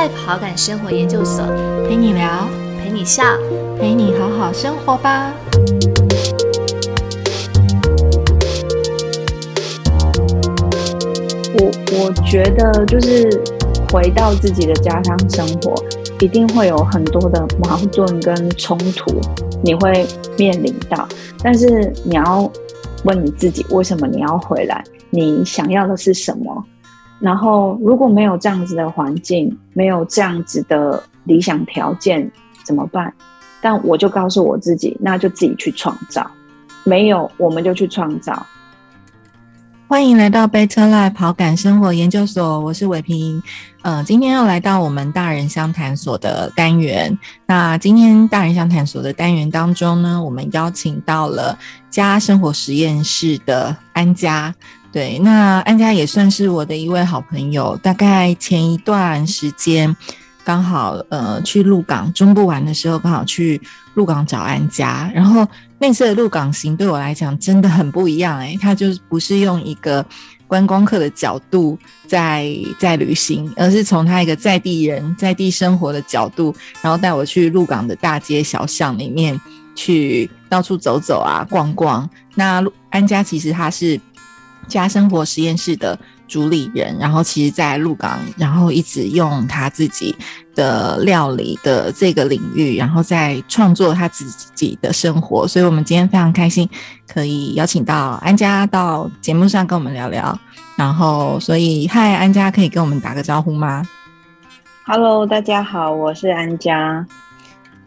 Life 好感生活研究所，陪你聊，陪你笑，陪你好好生活吧。我我觉得就是回到自己的家乡生活，一定会有很多的矛盾跟冲突，你会面临到。但是你要问你自己，为什么你要回来？你想要的是什么？然后如果没有这样子的环境，没有这样子的理想条件，怎么办？但我就告诉我自己，那就自己去创造。没有，我们就去创造。欢迎来到 Beta Life 跑感生活研究所，我是伟平。呃，今天要来到我们大人相谈所的单元。那今天大人相谈所的单元当中呢，我们邀请到了家生活实验室的安家。对，那安家也算是我的一位好朋友。大概前一段时间，刚好呃去鹿港中部玩的时候，刚好去鹿港找安家，然后。那次的鹿港行对我来讲真的很不一样哎，他就不是用一个观光客的角度在在旅行，而是从他一个在地人在地生活的角度，然后带我去鹿港的大街小巷里面去到处走走啊逛逛。那安家其实他是家生活实验室的。主理人，然后其实，在鹿港，然后一直用他自己的料理的这个领域，然后在创作他自己的生活。所以，我们今天非常开心，可以邀请到安家到节目上跟我们聊聊。然后，所以，嗨，安家，可以跟我们打个招呼吗？Hello，大家好，我是安家。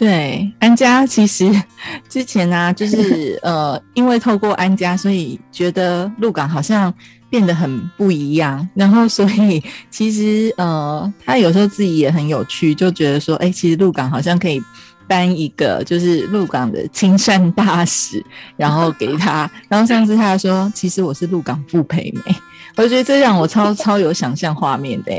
对，安家其实 之前呢，就是呃，因为透过安家，所以觉得鹿港好像。变得很不一样，然后所以其实呃，他有时候自己也很有趣，就觉得说，哎，其实鹿港好像可以颁一个就是鹿港的亲善大使，然后给他。然后上次他说，其实我是鹿港傅培梅，我觉得这让我超 超有想象画面的，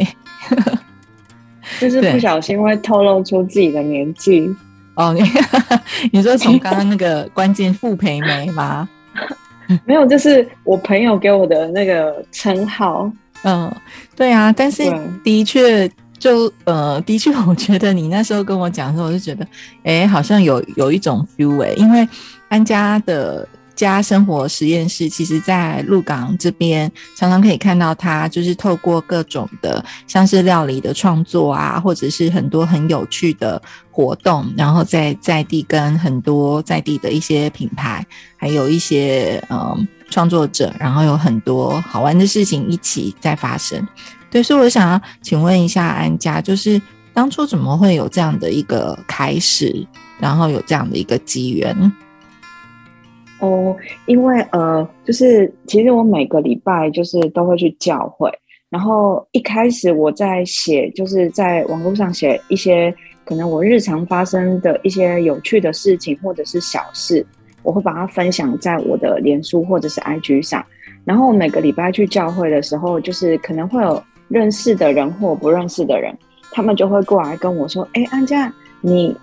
就是不小心会透露出自己的年纪哦。你 你说从刚刚那个关键傅培梅吗？没有，就是我朋友给我的那个称号。嗯，对啊，但是的确，就呃，的确，我觉得你那时候跟我讲的时候，我就觉得，哎，好像有有一种 feel 哎，因为安家的。家生活实验室，其实在鹿港这边常常可以看到它，就是透过各种的，像是料理的创作啊，或者是很多很有趣的活动，然后在在地跟很多在地的一些品牌，还有一些嗯创作者，然后有很多好玩的事情一起在发生。对，所以我想要请问一下安家，就是当初怎么会有这样的一个开始，然后有这样的一个机缘？哦，因为呃，就是其实我每个礼拜就是都会去教会，然后一开始我在写，就是在网络上写一些可能我日常发生的一些有趣的事情或者是小事，我会把它分享在我的脸书或者是 IG 上。然后每个礼拜去教会的时候，就是可能会有认识的人或不认识的人，他们就会过来跟我说：“哎，安佳，你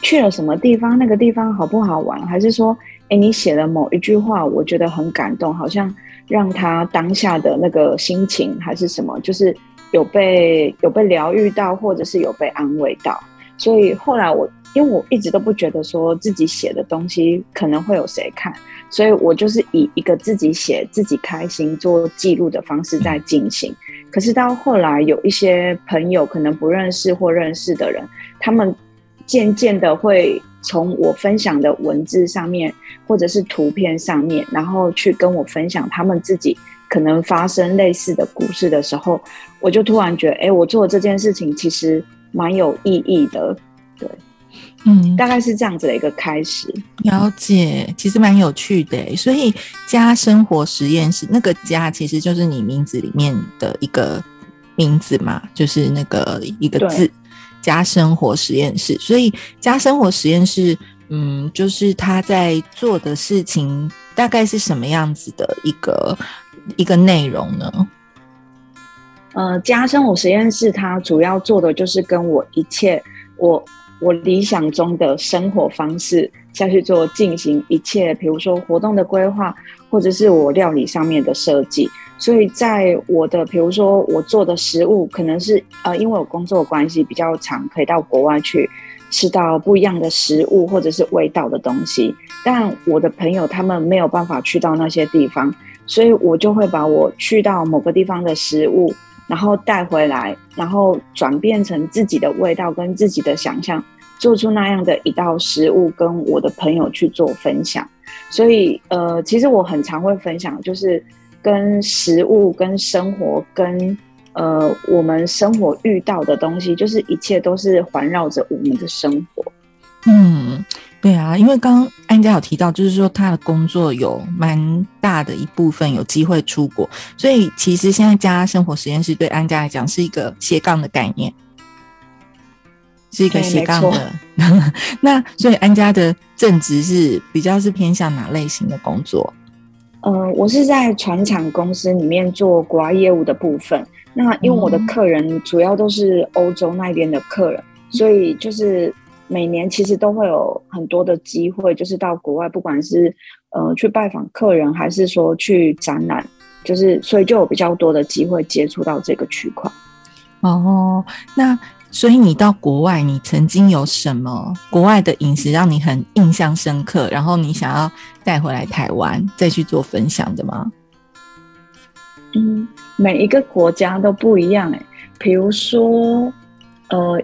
去了什么地方？那个地方好不好玩？还是说？”哎，你写的某一句话，我觉得很感动，好像让他当下的那个心情还是什么，就是有被有被疗愈到，或者是有被安慰到。所以后来我，因为我一直都不觉得说自己写的东西可能会有谁看，所以我就是以一个自己写自己开心做记录的方式在进行。可是到后来，有一些朋友可能不认识或认识的人，他们渐渐的会。从我分享的文字上面，或者是图片上面，然后去跟我分享他们自己可能发生类似的故事的时候，我就突然觉得，哎，我做这件事情其实蛮有意义的。对，嗯，大概是这样子的一个开始。了解，其实蛮有趣的。所以家生活实验室那个家，其实就是你名字里面的一个名字嘛，就是那个一个字。家生活实验室，所以家生活实验室，嗯，就是他在做的事情大概是什么样子的一个一个内容呢？呃，家生活实验室，它主要做的就是跟我一切我我理想中的生活方式下去做进行一切，比如说活动的规划，或者是我料理上面的设计。所以在我的比如说我做的食物，可能是呃，因为我工作关系比较长，可以到国外去吃到不一样的食物或者是味道的东西。但我的朋友他们没有办法去到那些地方，所以我就会把我去到某个地方的食物，然后带回来，然后转变成自己的味道跟自己的想象，做出那样的一道食物，跟我的朋友去做分享。所以，呃，其实我很常会分享，就是跟食物、跟生活、跟呃我们生活遇到的东西，就是一切都是环绕着我们的生活。嗯，对啊，因为刚刚安家有提到，就是说他的工作有蛮大的一部分有机会出国，所以其实现在家生活实验室对安家来讲是一个斜杠的概念。是一个斜杠的，那所以安家的正职是比较是偏向哪类型的工作？呃，我是在船厂公司里面做国外业务的部分。那因为我的客人主要都是欧洲那边的客人，所以就是每年其实都会有很多的机会，就是到国外，不管是呃去拜访客人，还是说去展览，就是所以就有比较多的机会接触到这个区块。哦，那。所以你到国外，你曾经有什么国外的饮食让你很印象深刻，然后你想要带回来台湾再去做分享的吗？嗯，每一个国家都不一样哎。比如说，呃，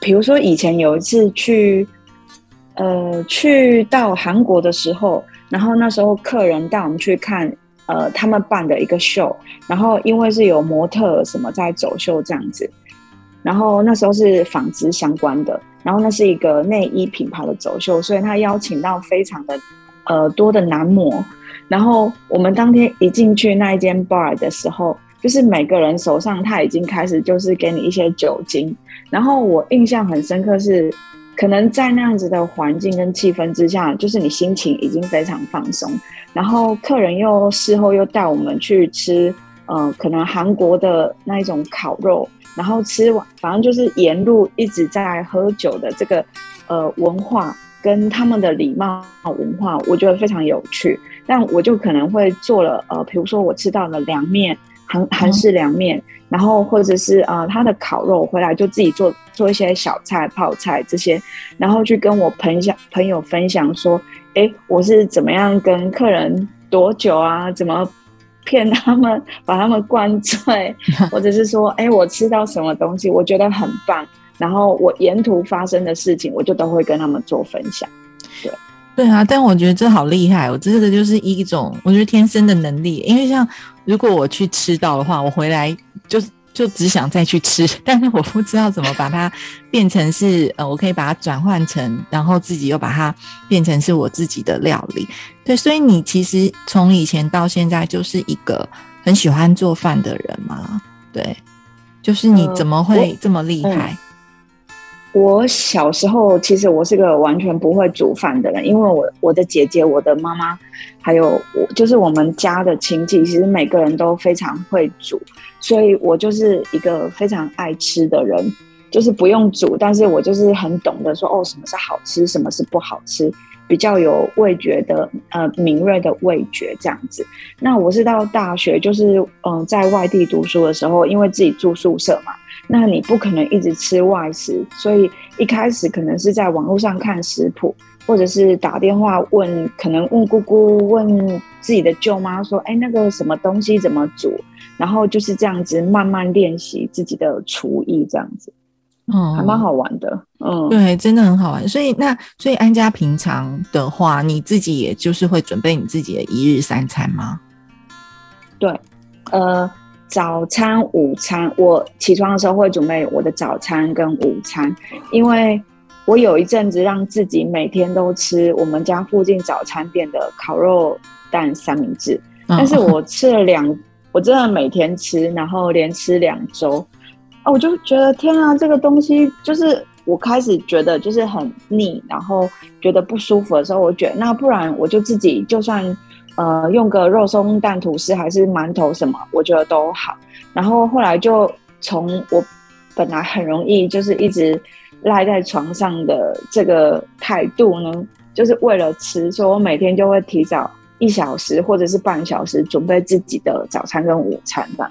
比如说以前有一次去，呃，去到韩国的时候，然后那时候客人带我们去看，呃，他们办的一个秀，然后因为是有模特什么在走秀这样子。然后那时候是纺织相关的，然后那是一个内衣品牌的走秀，所以他邀请到非常的呃多的男模。然后我们当天一进去那一间 bar 的时候，就是每个人手上他已经开始就是给你一些酒精。然后我印象很深刻是，可能在那样子的环境跟气氛之下，就是你心情已经非常放松。然后客人又事后又带我们去吃，呃，可能韩国的那一种烤肉。然后吃完，反正就是沿路一直在喝酒的这个呃文化跟他们的礼貌文化，我觉得非常有趣。但我就可能会做了呃，比如说我吃到了凉面，韩韩式凉面，然后或者是呃他的烤肉回来就自己做做一些小菜泡菜这些，然后去跟我朋享朋友分享说，哎，我是怎么样跟客人多久啊，怎么。骗他们，把他们灌醉，或者是说，哎，我吃到什么东西，我觉得很棒，然后我沿途发生的事情，我就都会跟他们做分享。对，对啊，但我觉得这好厉害，我这个就是一种我觉得天生的能力，因为像如果我去吃到的话，我回来就是。就只想再去吃，但是我不知道怎么把它变成是呃，我可以把它转换成，然后自己又把它变成是我自己的料理。对，所以你其实从以前到现在就是一个很喜欢做饭的人嘛？对，就是你怎么会这么厉害？我小时候其实我是个完全不会煮饭的人，因为我我的姐姐、我的妈妈，还有我，就是我们家的亲戚，其实每个人都非常会煮，所以我就是一个非常爱吃的人，就是不用煮，但是我就是很懂得说哦，什么是好吃，什么是不好吃，比较有味觉的，呃，敏锐的味觉这样子。那我是到大学，就是嗯，在外地读书的时候，因为自己住宿舍嘛。那你不可能一直吃外食，所以一开始可能是在网络上看食谱，或者是打电话问，可能问姑姑、问自己的舅妈说：“哎，那个什么东西怎么煮？”然后就是这样子慢慢练习自己的厨艺，这样子，嗯，还蛮好玩的，嗯，对，真的很好玩。所以那所以安家平常的话，你自己也就是会准备你自己的一日三餐吗？对，呃。早餐、午餐，我起床的时候会准备我的早餐跟午餐，因为我有一阵子让自己每天都吃我们家附近早餐店的烤肉蛋三明治，但是我吃了两，我真的每天吃，然后连吃两周，啊，我就觉得天啊，这个东西就是我开始觉得就是很腻，然后觉得不舒服的时候，我觉得那不然我就自己就算。呃，用个肉松蛋吐司还是馒头什么，我觉得都好。然后后来就从我本来很容易就是一直赖在床上的这个态度呢，就是为了吃，所以我每天就会提早一小时或者是半小时准备自己的早餐跟午餐吧。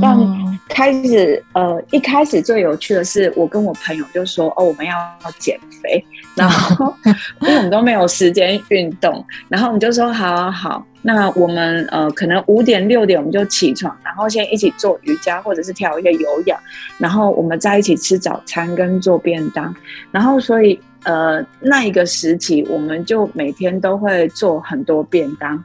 但开始呃，一开始最有趣的是，我跟我朋友就说：“哦，我们要减肥。”然后因为我们都没有时间运动，然后我们就说：“好好。好，那我们呃，可能五点六点我们就起床，然后先一起做瑜伽或者是跳一些有氧，然后我们在一起吃早餐跟做便当。然后所以呃，那一个时期，我们就每天都会做很多便当，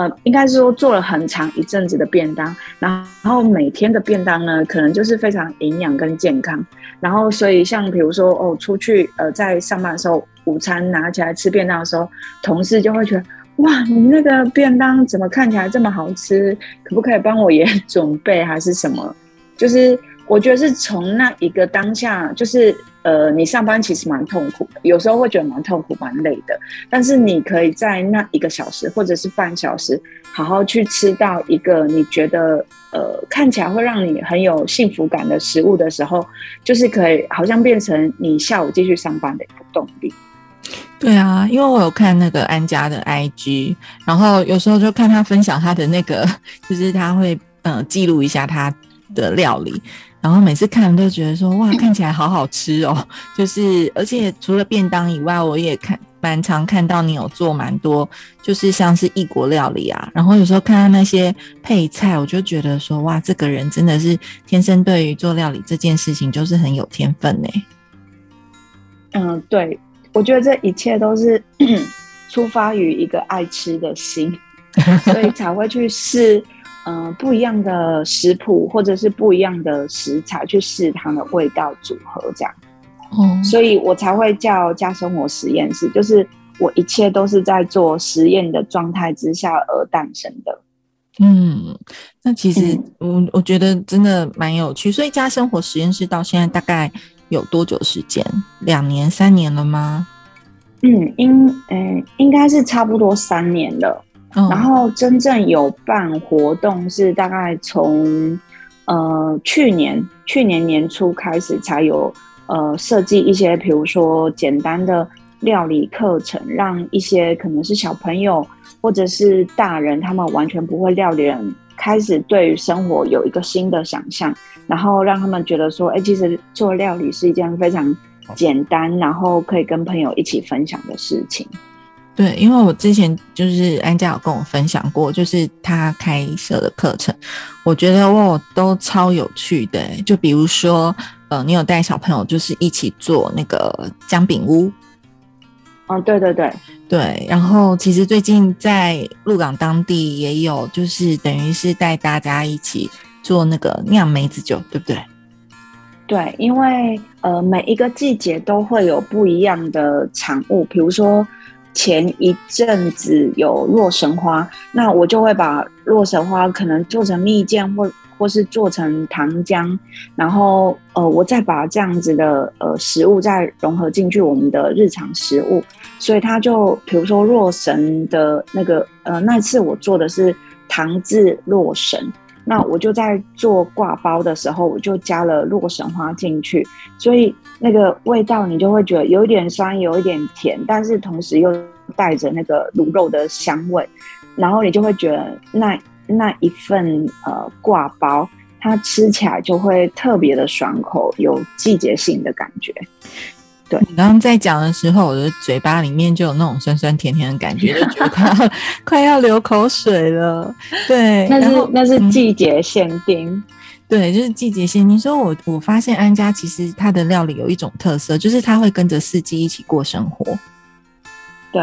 呃。”，应该是说做了很长一阵子的便当，然后每天的便当呢，可能就是非常营养跟健康。然后，所以像比如说哦，出去呃，在上班的时候，午餐拿起来吃便当的时候，同事就会觉得哇，你那个便当怎么看起来这么好吃？可不可以帮我也 准备还是什么？就是我觉得是从那一个当下，就是。呃，你上班其实蛮痛苦的，有时候会觉得蛮痛苦、蛮累的。但是你可以在那一个小时或者是半小时，好好去吃到一个你觉得呃看起来会让你很有幸福感的食物的时候，就是可以好像变成你下午继续上班的一个动力。对啊，因为我有看那个安家的 IG，然后有时候就看他分享他的那个，就是他会呃记录一下他的料理。然后每次看都觉得说哇，看起来好好吃哦！就是而且除了便当以外，我也看蛮常看到你有做蛮多，就是像是异国料理啊。然后有时候看到那些配菜，我就觉得说哇，这个人真的是天生对于做料理这件事情就是很有天分呢。嗯，对，我觉得这一切都是 出发于一个爱吃的心，所以才会去试。嗯，不一样的食谱或者是不一样的食材去试它的味道组合，这样，哦，所以我才会叫家生活实验室，就是我一切都是在做实验的状态之下而诞生的。嗯，那其实我我觉得真的蛮有趣，所以家生活实验室到现在大概有多久时间？两年、三年了吗？嗯，应嗯应该是差不多三年了。然后真正有办活动是大概从呃去年去年年初开始才有呃设计一些，比如说简单的料理课程，让一些可能是小朋友或者是大人，他们完全不会料理人开始对于生活有一个新的想象，然后让他们觉得说，哎，其实做料理是一件非常简单，然后可以跟朋友一起分享的事情。对，因为我之前就是安家有跟我分享过，就是他开设的课程，我觉得哇都超有趣的。就比如说，呃，你有带小朋友就是一起做那个姜饼屋。哦，对对对对。然后其实最近在鹿港当地也有，就是等于是带大家一起做那个酿梅子酒，对不对？对，因为呃每一个季节都会有不一样的产物，比如说。前一阵子有洛神花，那我就会把洛神花可能做成蜜饯，或或是做成糖浆，然后呃，我再把这样子的呃食物再融合进去我们的日常食物，所以它就比如说洛神的那个呃那次我做的是糖渍洛神。那我就在做挂包的时候，我就加了洛神花进去，所以那个味道你就会觉得有一点酸，有一点甜，但是同时又带着那个卤肉的香味，然后你就会觉得那那一份呃挂包，它吃起来就会特别的爽口，有季节性的感觉。对你刚刚在讲的时候，我的嘴巴里面就有那种酸酸甜甜的感觉，就觉得快要快要流口水了。对，那是那是季节限定，对，就是季节限定。所以，我我发现安家其实它的料理有一种特色，就是它会跟着四季一起过生活。对。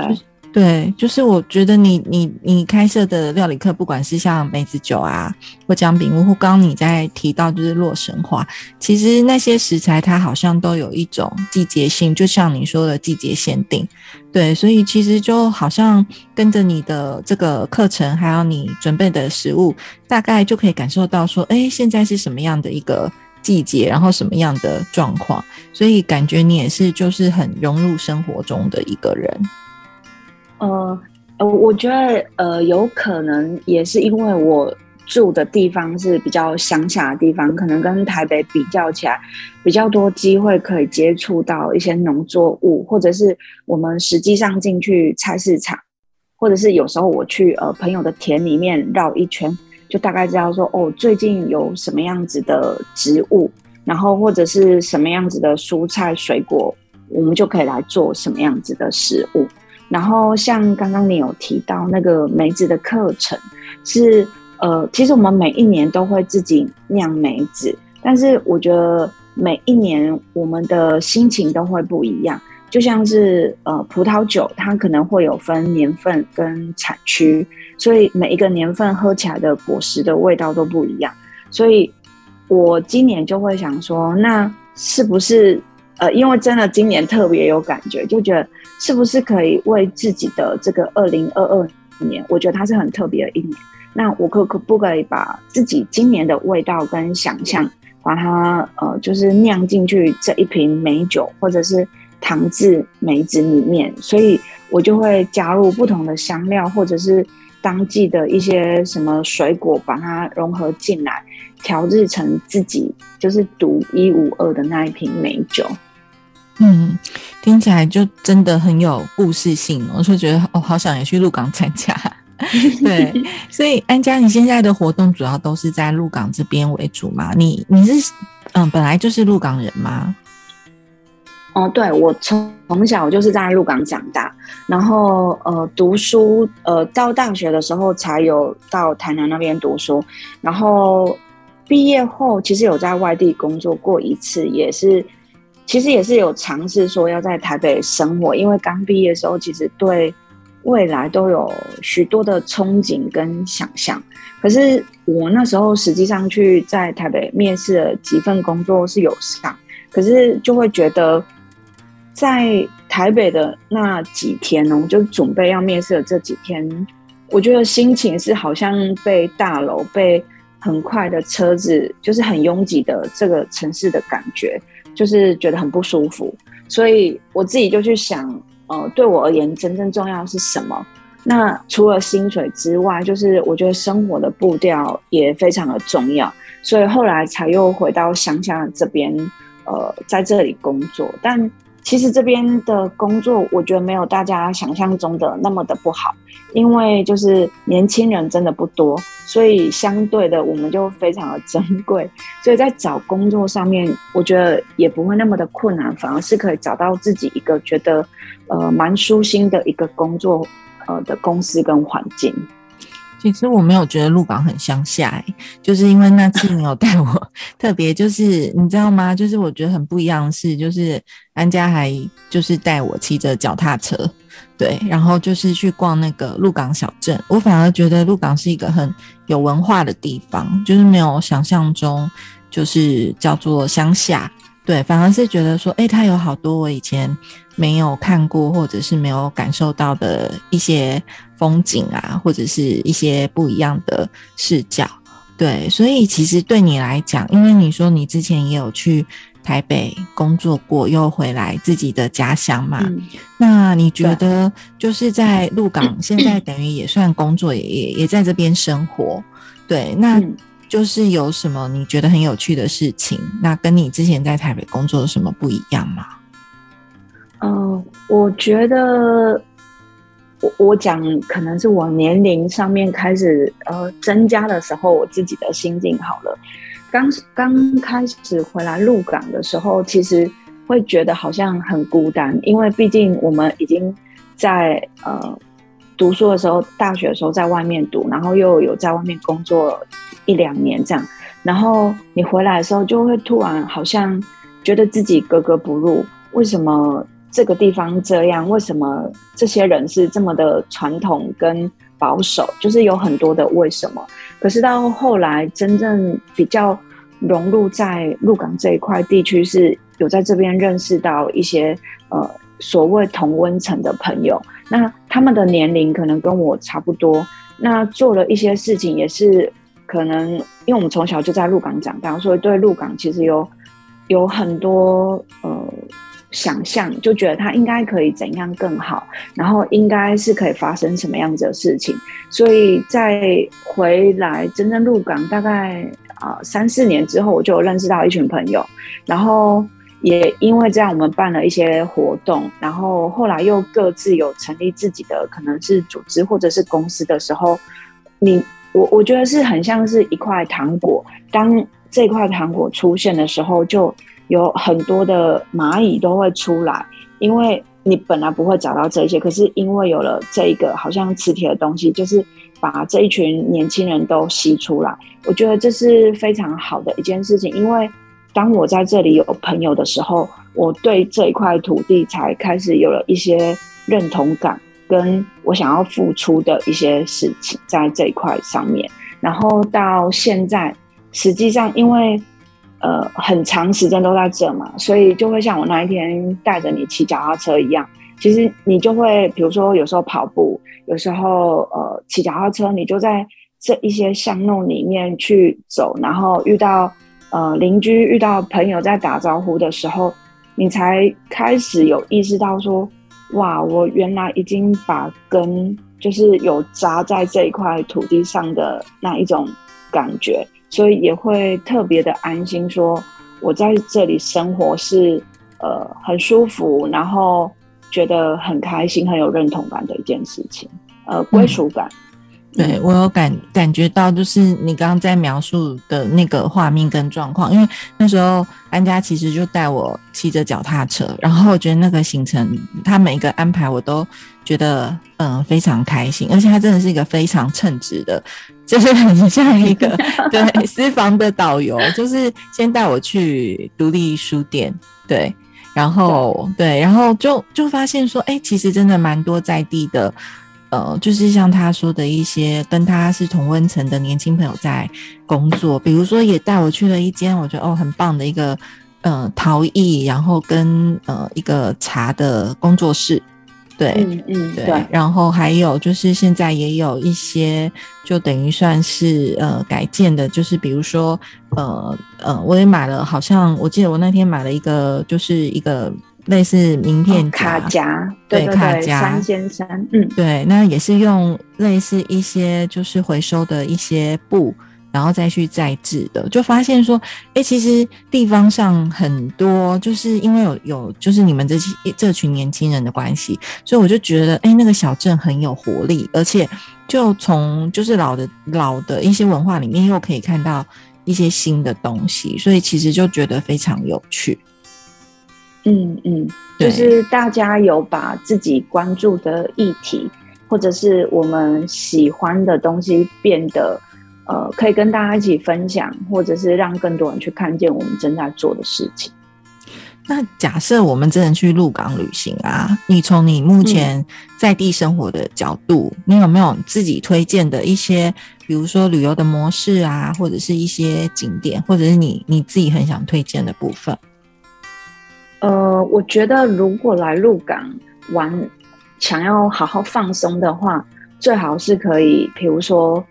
对，就是我觉得你你你开设的料理课，不管是像梅子酒啊，或姜饼屋，或刚刚你在提到就是洛神花，其实那些食材它好像都有一种季节性，就像你说的季节限定。对，所以其实就好像跟着你的这个课程，还有你准备的食物，大概就可以感受到说，哎，现在是什么样的一个季节，然后什么样的状况，所以感觉你也是就是很融入生活中的一个人。呃呃，我觉得呃，有可能也是因为我住的地方是比较乡下的地方，可能跟台北比较起来，比较多机会可以接触到一些农作物，或者是我们实际上进去菜市场，或者是有时候我去呃朋友的田里面绕一圈，就大概知道说哦最近有什么样子的植物，然后或者是什么样子的蔬菜水果，我们就可以来做什么样子的食物。然后像刚刚你有提到那个梅子的课程，是呃其实我们每一年都会自己酿梅子，但是我觉得每一年我们的心情都会不一样。就像是呃葡萄酒，它可能会有分年份跟产区，所以每一个年份喝起来的果实的味道都不一样。所以我今年就会想说，那是不是呃，因为真的今年特别有感觉，就觉得是不是可以为自己的这个二零二二年，我觉得它是很特别的一年。那我可可不可以把自己今年的味道跟想象，把它呃，就是酿进去这一瓶美酒，或者是。糖制梅子里面，所以我就会加入不同的香料，或者是当季的一些什么水果，把它融合进来，调制成自己就是独一无二的那一瓶美酒。嗯，听起来就真的很有故事性，我就觉得哦，好想也去鹿港参加。对，所以安佳，你现在的活动主要都是在鹿港这边为主吗？你你是嗯，本来就是鹿港人吗？哦，对，我从从小就是在鹿港长大，然后呃读书，呃到大学的时候才有到台南那边读书，然后毕业后其实有在外地工作过一次，也是其实也是有尝试说要在台北生活，因为刚毕业的时候其实对未来都有许多的憧憬跟想象，可是我那时候实际上去在台北面试了几份工作是有上，可是就会觉得。在台北的那几天呢，就准备要面试的这几天，我觉得心情是好像被大楼、被很快的车子，就是很拥挤的这个城市的感觉，就是觉得很不舒服。所以我自己就去想，呃，对我而言，真正重要是什么？那除了薪水之外，就是我觉得生活的步调也非常的重要。所以后来才又回到乡下这边，呃，在这里工作，但。其实这边的工作，我觉得没有大家想象中的那么的不好，因为就是年轻人真的不多，所以相对的我们就非常的珍贵，所以在找工作上面，我觉得也不会那么的困难，反而是可以找到自己一个觉得呃蛮舒心的一个工作呃的公司跟环境。其实我没有觉得鹿港很乡下，就是因为那次你有带我，特别就是你知道吗？就是我觉得很不一样的是，就是安家还就是带我骑着脚踏车，对，然后就是去逛那个鹿港小镇。我反而觉得鹿港是一个很有文化的地方，就是没有想象中就是叫做乡下。对，反而是觉得说，哎，它有好多我以前没有看过或者是没有感受到的一些风景啊，或者是一些不一样的视角。对，所以其实对你来讲，因为你说你之前也有去台北工作过，又回来自己的家乡嘛，那你觉得就是在鹿港，现在 等于也算工作，也也也在这边生活。对，那。就是有什么你觉得很有趣的事情，那跟你之前在台北工作有什么不一样吗？嗯，我觉得我我讲可能是我年龄上面开始呃增加的时候，我自己的心境好了。刚刚开始回来入港的时候，其实会觉得好像很孤单，因为毕竟我们已经在呃读书的时候，大学的时候在外面读，然后又有在外面工作。一两年这样，然后你回来的时候，就会突然好像觉得自己格格不入。为什么这个地方这样？为什么这些人是这么的传统跟保守？就是有很多的为什么。可是到后来，真正比较融入在鹿港这一块地区，是有在这边认识到一些呃所谓同温层的朋友。那他们的年龄可能跟我差不多，那做了一些事情也是。可能因为我们从小就在鹿港长大，所以对鹿港其实有有很多呃想象，就觉得它应该可以怎样更好，然后应该是可以发生什么样子的事情。所以在回来真正入港大概啊三四年之后，我就认识到一群朋友，然后也因为这样，我们办了一些活动，然后后来又各自有成立自己的可能是组织或者是公司的时候，你我我觉得是很像是一块糖果，当这块糖果出现的时候，就有很多的蚂蚁都会出来，因为你本来不会找到这些，可是因为有了这一个好像磁铁的东西，就是把这一群年轻人都吸出来，我觉得这是非常好的一件事情，因为。当我在这里有朋友的时候，我对这一块土地才开始有了一些认同感，跟我想要付出的一些事情在这一块上面。然后到现在，实际上因为呃很长时间都在这嘛，所以就会像我那一天带着你骑脚踏车一样，其实你就会比如说有时候跑步，有时候呃骑脚踏车，你就在这一些巷弄里面去走，然后遇到。呃，邻居遇到朋友在打招呼的时候，你才开始有意识到说，哇，我原来已经把根就是有扎在这一块土地上的那一种感觉，所以也会特别的安心，说我在这里生活是呃很舒服，然后觉得很开心、很有认同感的一件事情，呃，归属感。对我有感感觉到，就是你刚刚在描述的那个画面跟状况，因为那时候安家其实就带我骑着脚踏车，然后我觉得那个行程，他每一个安排我都觉得嗯非常开心，而且他真的是一个非常称职的，就是很像一个 对私房的导游，就是先带我去独立书店，对，然后对，然后就就发现说，哎，其实真的蛮多在地的。呃，就是像他说的一些跟他是同温层的年轻朋友在工作，比如说也带我去了一间我觉得哦很棒的一个呃陶艺，然后跟呃一个茶的工作室，对，嗯嗯对，然后还有就是现在也有一些就等于算是呃改建的，就是比如说呃呃我也买了，好像我记得我那天买了一个就是一个。类似名片卡夹，对卡夹三先生，嗯，对，那也是用类似一些就是回收的一些布，然后再去再制的，就发现说，哎，其实地方上很多，就是因为有有就是你们这些这群年轻人的关系，所以我就觉得，哎，那个小镇很有活力，而且就从就是老的老的一些文化里面，又可以看到一些新的东西，所以其实就觉得非常有趣。嗯嗯，就是大家有把自己关注的议题，或者是我们喜欢的东西，变得呃，可以跟大家一起分享，或者是让更多人去看见我们正在做的事情。那假设我们真的去鹿港旅行啊，你从你目前在地生活的角度，你有没有自己推荐的一些，比如说旅游的模式啊，或者是一些景点，或者是你你自己很想推荐的部分？呃，我觉得如果来鹿港玩，想要好好放松的话，最好是可以，比如说，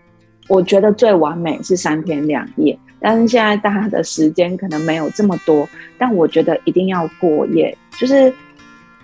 我觉得最完美是三天两夜，但是现在大家的时间可能没有这么多，但我觉得一定要过夜，就是。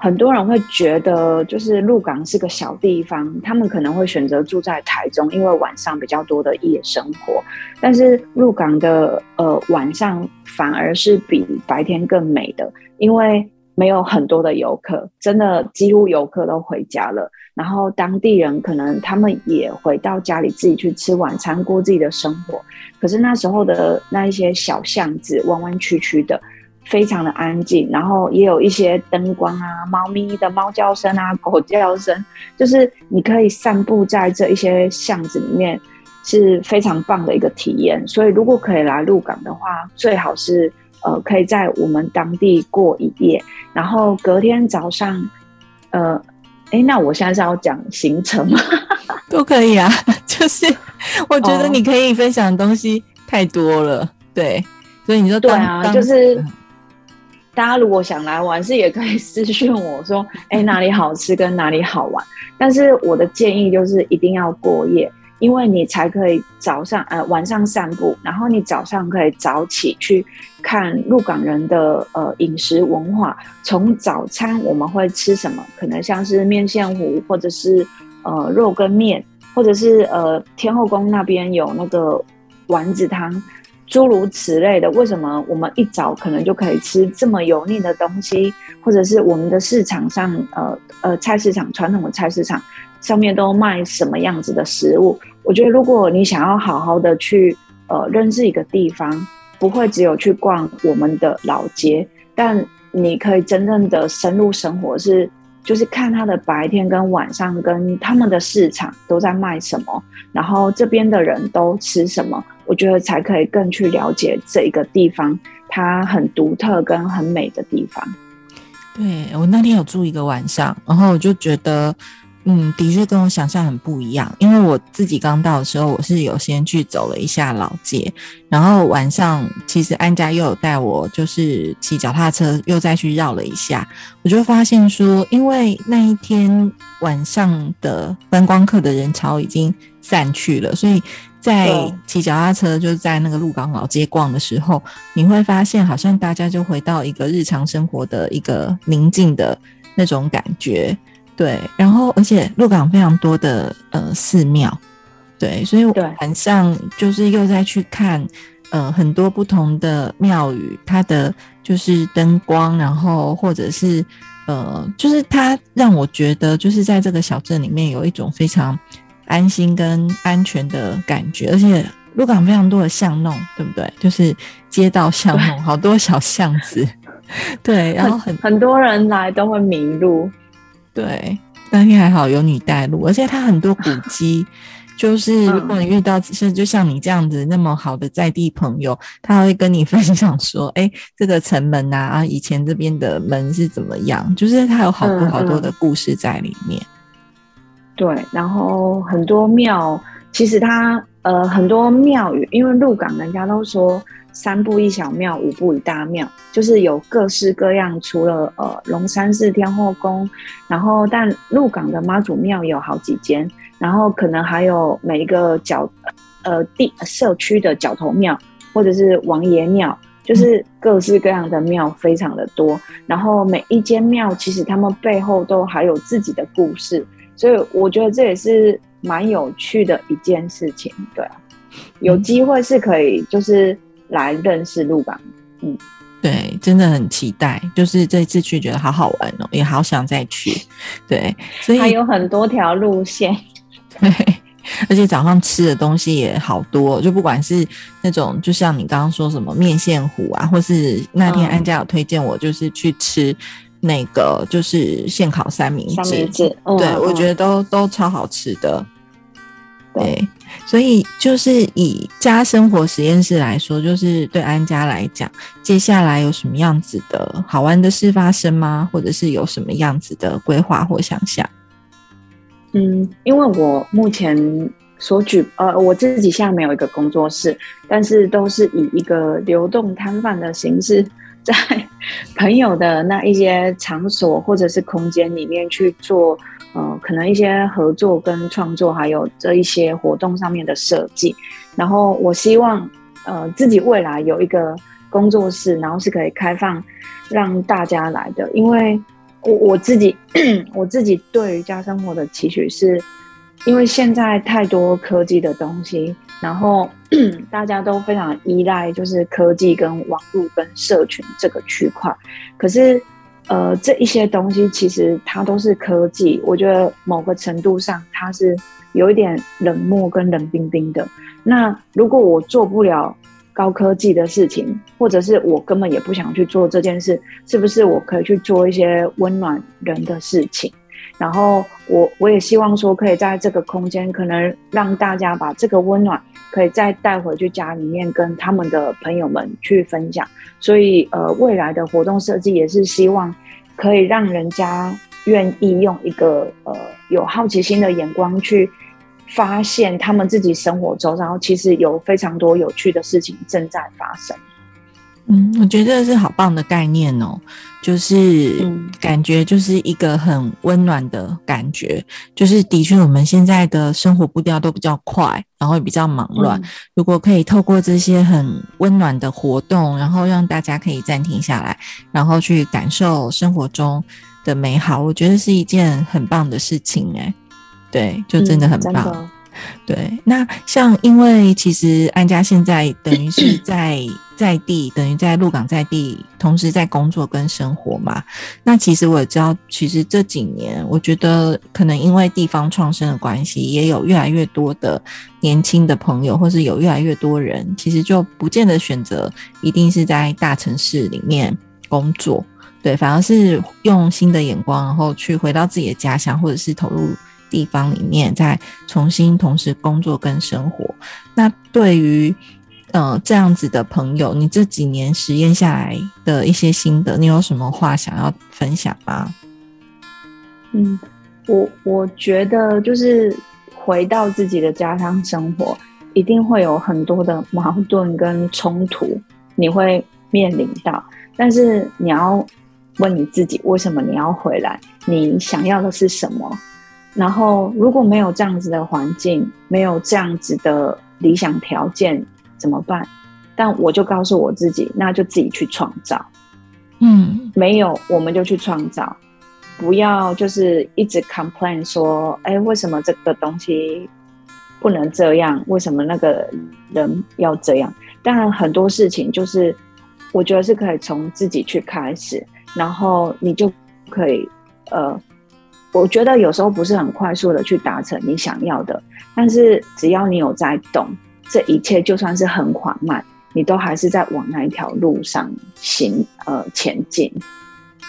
很多人会觉得，就是鹿港是个小地方，他们可能会选择住在台中，因为晚上比较多的夜生活。但是鹿港的呃晚上反而是比白天更美的，因为没有很多的游客，真的几乎游客都回家了。然后当地人可能他们也回到家里自己去吃晚餐，过自己的生活。可是那时候的那一些小巷子，弯弯曲曲的。非常的安静，然后也有一些灯光啊，猫咪的猫叫声啊，狗叫声，就是你可以散步在这一些巷子里面，是非常棒的一个体验。所以如果可以来鹿港的话，最好是呃可以在我们当地过一夜，然后隔天早上，呃，哎，那我现在是要讲行程吗？都可以啊，就是我觉得你可以分享的东西太多了，对，所以你说对啊，就是。大家如果想来玩，是也可以私讯我说，哎，哪里好吃跟哪里好玩。但是我的建议就是一定要过夜，因为你才可以早上呃晚上散步，然后你早上可以早起去看鹿港人的呃饮食文化。从早餐我们会吃什么？可能像是面线糊，或者是呃肉跟面，或者是呃天后宫那边有那个丸子汤。诸如此类的，为什么我们一早可能就可以吃这么油腻的东西，或者是我们的市场上，呃呃，菜市场传统的菜市场上面都卖什么样子的食物？我觉得，如果你想要好好的去呃认识一个地方，不会只有去逛我们的老街，但你可以真正的深入生活，是就是看他的白天跟晚上跟他们的市场都在卖什么，然后这边的人都吃什么。我觉得才可以更去了解这一个地方，它很独特跟很美的地方。对我那天有住一个晚上，然后我就觉得，嗯，的确跟我想象很不一样。因为我自己刚到的时候，我是有先去走了一下老街，然后晚上其实安家又有带我，就是骑脚踏车又再去绕了一下，我就发现说，因为那一天晚上的观光客的人潮已经散去了，所以。在骑脚踏车，就是在那个鹿港老街逛的时候，你会发现好像大家就回到一个日常生活的一个宁静的那种感觉，对。然后，而且鹿港非常多的呃寺庙，对，所以晚上就是又在去看呃很多不同的庙宇，它的就是灯光，然后或者是呃，就是它让我觉得就是在这个小镇里面有一种非常。安心跟安全的感觉，而且鹿港非常多的巷弄，对不对？就是街道巷弄，好多小巷子，对，然后很很多人来都会迷路，对。那天还好有你带路，而且它很多古迹，就是如果你遇到是就像你这样子那么好的在地朋友，他会跟你分享说，哎，这个城门啊，以前这边的门是怎么样，就是它有好多好多的故事在里面。对，然后很多庙，其实它呃很多庙宇，因为鹿港人家都说三步一小庙，五步一大庙，就是有各式各样。除了呃龙山寺天后宫，然后但鹿港的妈祖庙有好几间，然后可能还有每一个角呃地社区的角头庙，或者是王爷庙，就是各式各样的庙非常的多。然后每一间庙其实他们背后都还有自己的故事。所以我觉得这也是蛮有趣的一件事情，对啊，有机会是可以就是来认识鹿港，嗯，对，真的很期待，就是这次去觉得好好玩哦，也好想再去，对，所以还有很多条路线，对，而且早上吃的东西也好多，就不管是那种就像你刚刚说什么面线糊啊，或是那天安家有推荐我就是去吃。那个就是现烤三明治，对我觉得都都超好吃的。对，所以就是以家生活实验室来说，就是对安家来讲，接下来有什么样子的好玩的事发生吗？或者是有什么样子的规划或想象？嗯，因为我目前所举呃，我自己现在没有一个工作室，但是都是以一个流动摊贩的形式。在朋友的那一些场所或者是空间里面去做，呃，可能一些合作跟创作，还有这一些活动上面的设计。然后我希望，呃，自己未来有一个工作室，然后是可以开放让大家来的。因为我我自己 我自己对于家生活的期许是，因为现在太多科技的东西。然后 大家都非常依赖，就是科技跟网络跟社群这个区块。可是，呃，这一些东西其实它都是科技，我觉得某个程度上它是有一点冷漠跟冷冰冰的。那如果我做不了高科技的事情，或者是我根本也不想去做这件事，是不是我可以去做一些温暖人的事情？然后我我也希望说，可以在这个空间，可能让大家把这个温暖，可以再带回去家里面，跟他们的朋友们去分享。所以，呃，未来的活动设计也是希望，可以让人家愿意用一个呃有好奇心的眼光去发现他们自己生活中，然后其实有非常多有趣的事情正在发生。嗯，我觉得是好棒的概念哦，就是感觉就是一个很温暖的感觉，就是的确我们现在的生活步调都比较快，然后也比较忙乱。如果可以透过这些很温暖的活动，然后让大家可以暂停下来，然后去感受生活中的美好，我觉得是一件很棒的事情哎。对，就真的很棒。对，那像因为其实安家现在等于是在在地，等于在鹿港在地，同时在工作跟生活嘛。那其实我也知道，其实这几年，我觉得可能因为地方创生的关系，也有越来越多的年轻的朋友，或是有越来越多人，其实就不见得选择一定是在大城市里面工作，对，反而是用新的眼光，然后去回到自己的家乡，或者是投入。地方里面再重新同时工作跟生活，那对于呃这样子的朋友，你这几年实验下来的一些心得，你有什么话想要分享吗？嗯，我我觉得就是回到自己的家乡生活，一定会有很多的矛盾跟冲突，你会面临到，但是你要问你自己，为什么你要回来？你想要的是什么？然后，如果没有这样子的环境，没有这样子的理想条件，怎么办？但我就告诉我自己，那就自己去创造。嗯，没有，我们就去创造，不要就是一直 complain 说，哎，为什么这个东西不能这样？为什么那个人要这样？当然，很多事情就是我觉得是可以从自己去开始，然后你就可以呃。我觉得有时候不是很快速的去达成你想要的，但是只要你有在动，这一切就算是很缓慢，你都还是在往那一条路上行呃前进。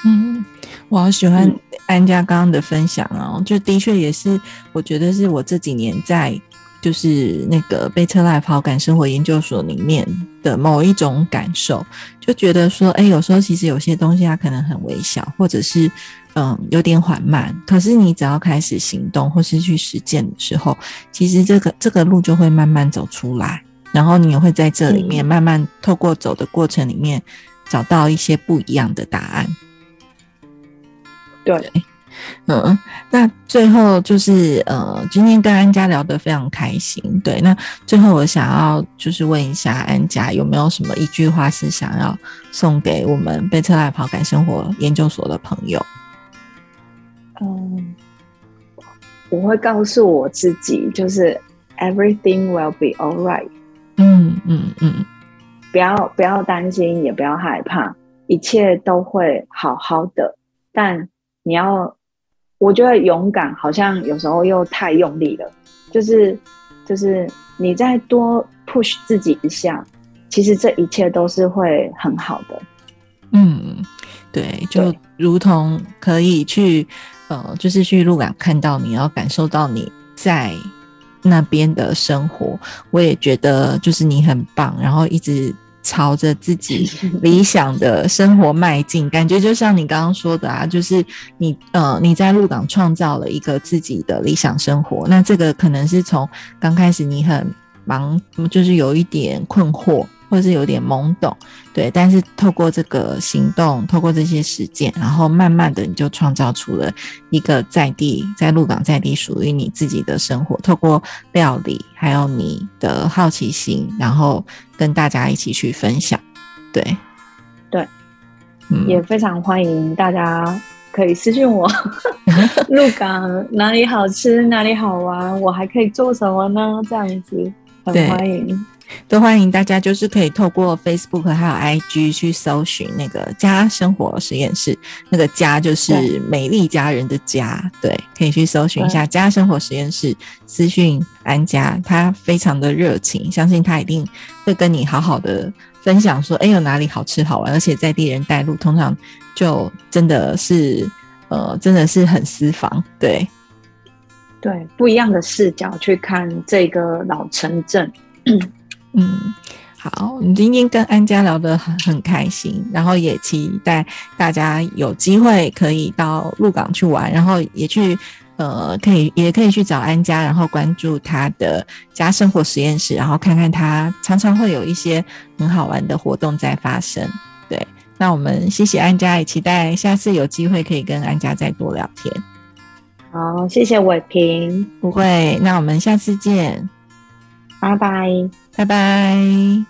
嗯，我好喜欢安家刚刚的分享哦，就的确也是，我觉得是我这几年在就是那个贝特赖跑感生活研究所里面的某一种感受，就觉得说，哎，有时候其实有些东西它可能很微小，或者是。嗯，有点缓慢。可是你只要开始行动或是去实践的时候，其实这个这个路就会慢慢走出来。然后你也会在这里面慢慢透过走的过程里面，找到一些不一样的答案。对，嗯，那最后就是呃，今天跟安家聊得非常开心。对，那最后我想要就是问一下安家，有没有什么一句话是想要送给我们贝特赖跑感生活研究所的朋友？嗯，我会告诉我自己，就是 everything will be all right。嗯嗯嗯，不要不要担心，也不要害怕，一切都会好好的。但你要，我觉得勇敢好像有时候又太用力了，就是就是你再多 push 自己一下，其实这一切都是会很好的。嗯，对，就如同可以去。呃，就是去鹿港看到你，然后感受到你在那边的生活，我也觉得就是你很棒，然后一直朝着自己 理想的生活迈进，感觉就像你刚刚说的啊，就是你呃你在鹿港创造了一个自己的理想生活，那这个可能是从刚开始你很忙，就是有一点困惑。或者是有点懵懂，对，但是透过这个行动，透过这些实践，然后慢慢的你就创造出了一个在地，在鹿港在地属于你自己的生活。透过料理，还有你的好奇心，然后跟大家一起去分享。对，对，也非常欢迎大家可以私信我，鹿港哪里好吃，哪里好玩，我还可以做什么呢？这样子，很欢迎。都欢迎大家，就是可以透过 Facebook 还有 IG 去搜寻那个家生活实验室，那个家就是美丽家人的家，对，可以去搜寻一下家生活实验室，私讯安家，他非常的热情，相信他一定会跟你好好的分享，说哎有哪里好吃好玩，而且在地人带路，通常就真的是呃真的是很私房，对，对，不一样的视角去看这个老城镇。嗯，好，你今天跟安家聊得很很开心，然后也期待大家有机会可以到鹿港去玩，然后也去呃，可以也可以去找安家，然后关注他的家生活实验室，然后看看他常常会有一些很好玩的活动在发生。对，那我们谢谢安家，也期待下次有机会可以跟安家再多聊天。好，谢谢伟平，不会，那我们下次见。拜拜，拜拜。